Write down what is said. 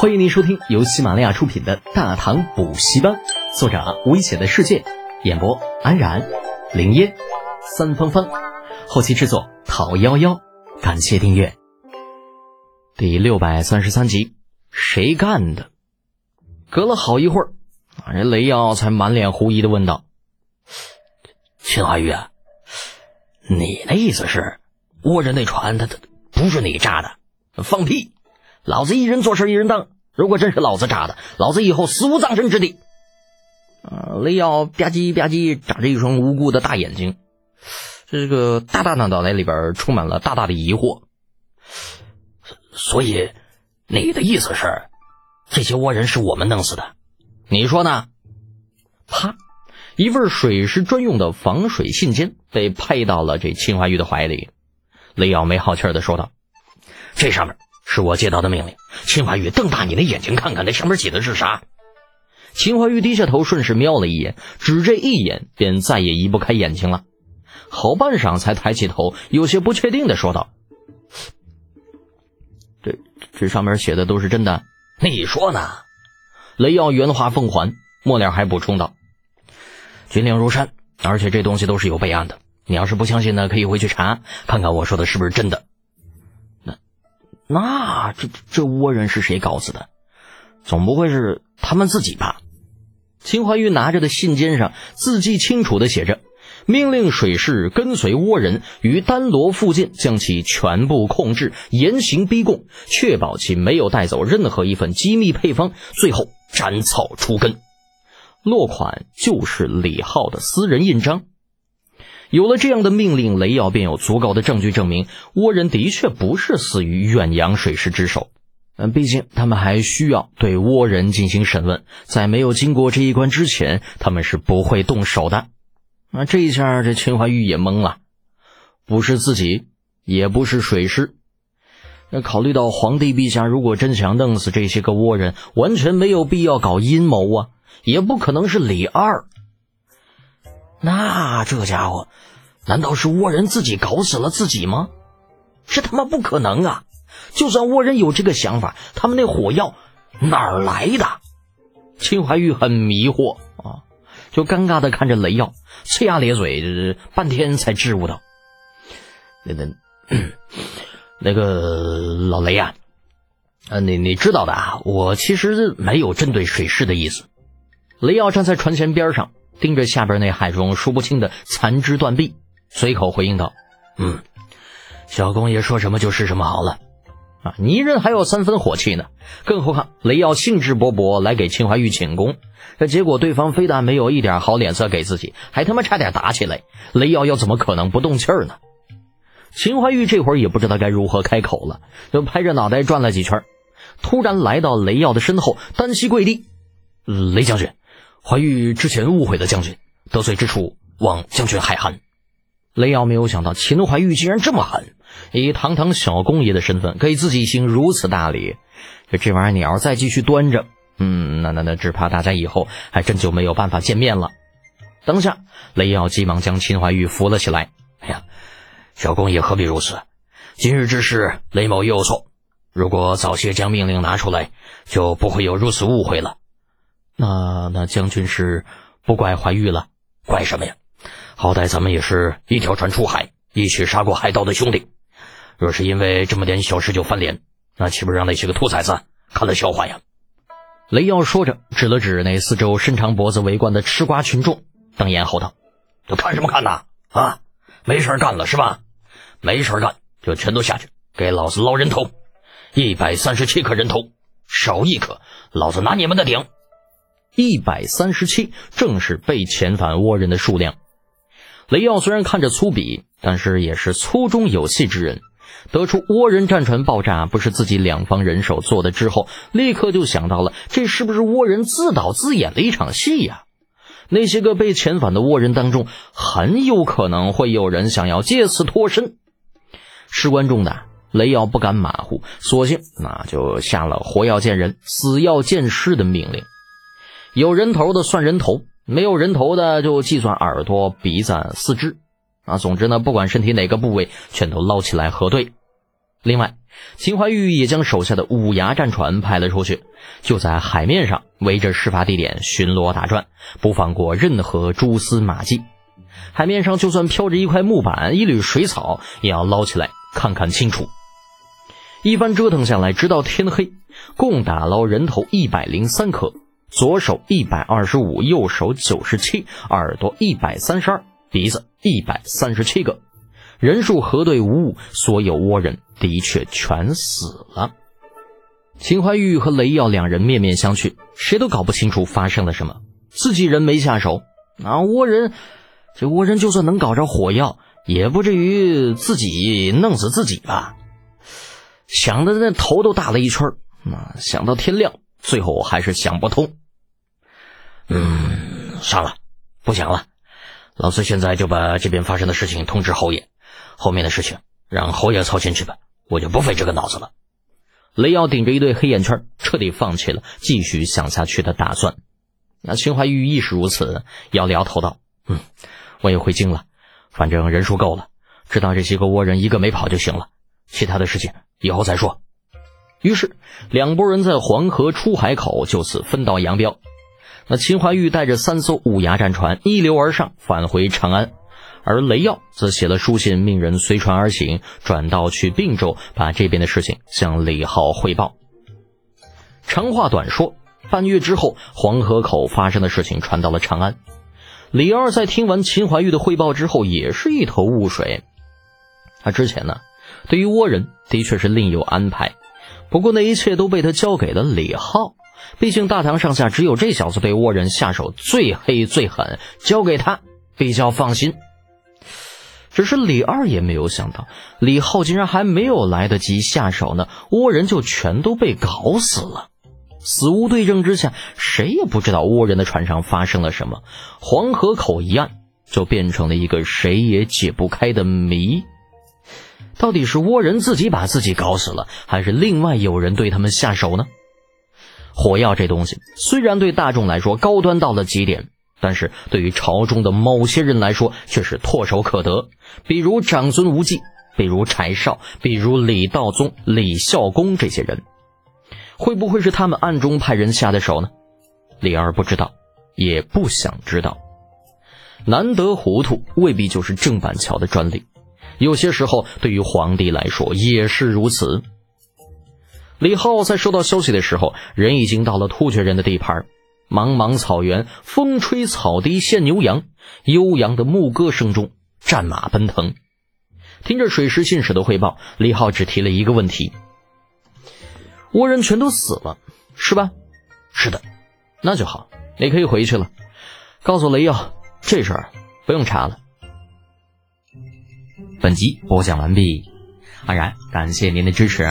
欢迎您收听由喜马拉雅出品的《大唐补习班》，作者危险的世界，演播安然、林烟、三芳芳，后期制作陶幺幺。感谢订阅。第六百三十三集，谁干的？隔了好一会儿，人雷耀才满脸狐疑的问道：“秦怀玉，你的意思是，倭人那船，他他不是你炸的？放屁！”老子一人做事一人当，如果真是老子炸的，老子以后死无葬身之地。啊！雷耀吧唧吧唧眨着一双无辜的大眼睛，这个大大的脑袋里边充满了大大的疑惑。所以，你的意思是，这些倭人是我们弄死的？你说呢？啪！一份水师专用的防水信笺被拍到了这秦怀玉的怀里。雷耀没好气的说道：“这上面。”是我接到的命令，秦怀玉，瞪大你的眼睛看看，那上面写的是啥？秦怀玉低下头，顺势瞄了一眼，只这一眼，便再也移不开眼睛了。好半晌，才抬起头，有些不确定的说道：“这这上面写的都是真的？你说呢？”雷耀原话奉还，末了还补充道：“军令如山，而且这东西都是有备案的。你要是不相信呢，可以回去查，看看我说的是不是真的。”那这这倭人是谁搞死的？总不会是他们自己吧？秦怀玉拿着的信笺上字迹清楚的写着：“命令水师跟随倭人于丹罗附近，将其全部控制，严刑逼供，确保其没有带走任何一份机密配方，最后斩草除根。”落款就是李浩的私人印章。有了这样的命令，雷耀便有足够的证据证明倭人的确不是死于远洋水师之手。嗯，毕竟他们还需要对倭人进行审问，在没有经过这一关之前，他们是不会动手的。那这一下，这秦怀玉也懵了，不是自己，也不是水师。那考虑到皇帝陛下如果真想弄死这些个倭人，完全没有必要搞阴谋啊，也不可能是李二。那这家伙，难道是倭人自己搞死了自己吗？这他妈不可能啊！就算倭人有这个想法，他们那火药哪儿来的？秦怀玉很迷惑啊，就尴尬的看着雷耀，呲牙咧嘴，半天才支吾道：“那那 那个老雷呀啊，你你知道的啊，我其实没有针对水师的意思。”雷耀站在船舷边上。盯着下边那海中数不清的残肢断臂，随口回应道：“嗯，小公爷说什么就是什么好了。啊，泥人还有三分火气呢，更何况雷耀兴致勃勃来给秦怀玉请功，这结果对方非但没有一点好脸色给自己，还他妈差点打起来，雷耀又怎么可能不动气儿呢？秦怀玉这会儿也不知道该如何开口了，就拍着脑袋转了几圈，突然来到雷耀的身后，单膝跪地：“雷将军。”怀玉之前误会了将军，得罪之处望将军海涵。雷耀没有想到秦怀玉竟然这么狠，以堂堂小公爷的身份给自己行如此大礼。这这玩意儿你要是再继续端着，嗯，那那那只怕大家以后还真就没有办法见面了。当下，雷耀急忙将秦怀玉扶了起来。哎呀，小公爷何必如此？今日之事，雷某也有错。如果早些将命令拿出来，就不会有如此误会了。那那将军是不怪怀玉了，怪什么呀？好歹咱们也是一条船出海，一起杀过海盗的兄弟。若是因为这么点小事就翻脸，那岂不是让那些个兔崽子看了笑话呀？雷耀说着，指了指那四周伸长脖子围观的吃瓜群众，瞪眼吼道：“都看什么看呐？啊，没事干了是吧？没事干就全都下去，给老子捞人头！一百三十七颗人头，少一颗，老子拿你们的顶！”一百三十七，正是被遣返倭人的数量。雷耀虽然看着粗鄙，但是也是粗中有细之人。得出倭人战船爆炸不是自己两方人手做的之后，立刻就想到了，这是不是倭人自导自演的一场戏呀？那些个被遣返的倭人当中，很有可能会有人想要借此脱身。事关重大，雷耀不敢马虎，索性那就下了活要见人，死要见尸的命令。有人头的算人头，没有人头的就计算耳朵、鼻子、四肢，啊，总之呢，不管身体哪个部位，全都捞起来核对。另外，秦怀玉也将手下的五牙战船派了出去，就在海面上围着事发地点巡逻打转，不放过任何蛛丝马迹。海面上就算飘着一块木板、一缕水草，也要捞起来看看清楚。一番折腾下来，直到天黑，共打捞人头一百零三颗，左手一百二十五，右手九十七，耳朵一百三十二，鼻子一百三十七个，人数核对无误，所有倭人的确全死了。秦怀玉和雷耀两人面面相觑，谁都搞不清楚发生了什么。自己人没下手，啊，倭人，这倭人就算能搞着火药，也不至于自己弄死自己吧？想的那头都大了一圈啊！想到天亮，最后还是想不通。嗯，算了，不想了。老四现在就把这边发生的事情通知侯爷，后面的事情让侯爷操心去吧，我就不费这个脑子了。雷耀顶着一对黑眼圈，彻底放弃了继续想下去的打算。那秦怀玉亦是如此，摇了摇头道：“嗯，我也回京了，反正人数够了，知道这些个倭人一个没跑就行了，其他的事情。”以后再说。于是，两拨人在黄河出海口就此分道扬镳。那秦怀玉带着三艘五牙战船逆流而上，返回长安；而雷耀则写了书信，命人随船而行，转道去并州，把这边的事情向李浩汇报。长话短说，半月之后，黄河口发生的事情传到了长安。李二在听完秦怀玉的汇报之后，也是一头雾水。他之前呢？对于倭人，的确是另有安排，不过那一切都被他交给了李浩。毕竟大唐上下只有这小子对倭人下手最黑最狠，交给他比较放心。只是李二也没有想到，李浩竟然还没有来得及下手呢，倭人就全都被搞死了。死无对证之下，谁也不知道倭人的船上发生了什么。黄河口一案就变成了一个谁也解不开的谜。到底是倭人自己把自己搞死了，还是另外有人对他们下手呢？火药这东西虽然对大众来说高端到了极点，但是对于朝中的某些人来说却是唾手可得。比如长孙无忌，比如柴少，比如李道宗、李孝恭这些人，会不会是他们暗中派人下的手呢？李二不知道，也不想知道。难得糊涂，未必就是郑板桥的专利。有些时候，对于皇帝来说也是如此。李浩在收到消息的时候，人已经到了突厥人的地盘。茫茫草原，风吹草低见牛羊，悠扬的牧歌声中，战马奔腾。听着水师信使的汇报，李浩只提了一个问题：倭人全都死了，是吧？是的，那就好，你可以回去了。告诉雷耀，这事儿不用查了。本集播讲完毕，安然感谢您的支持。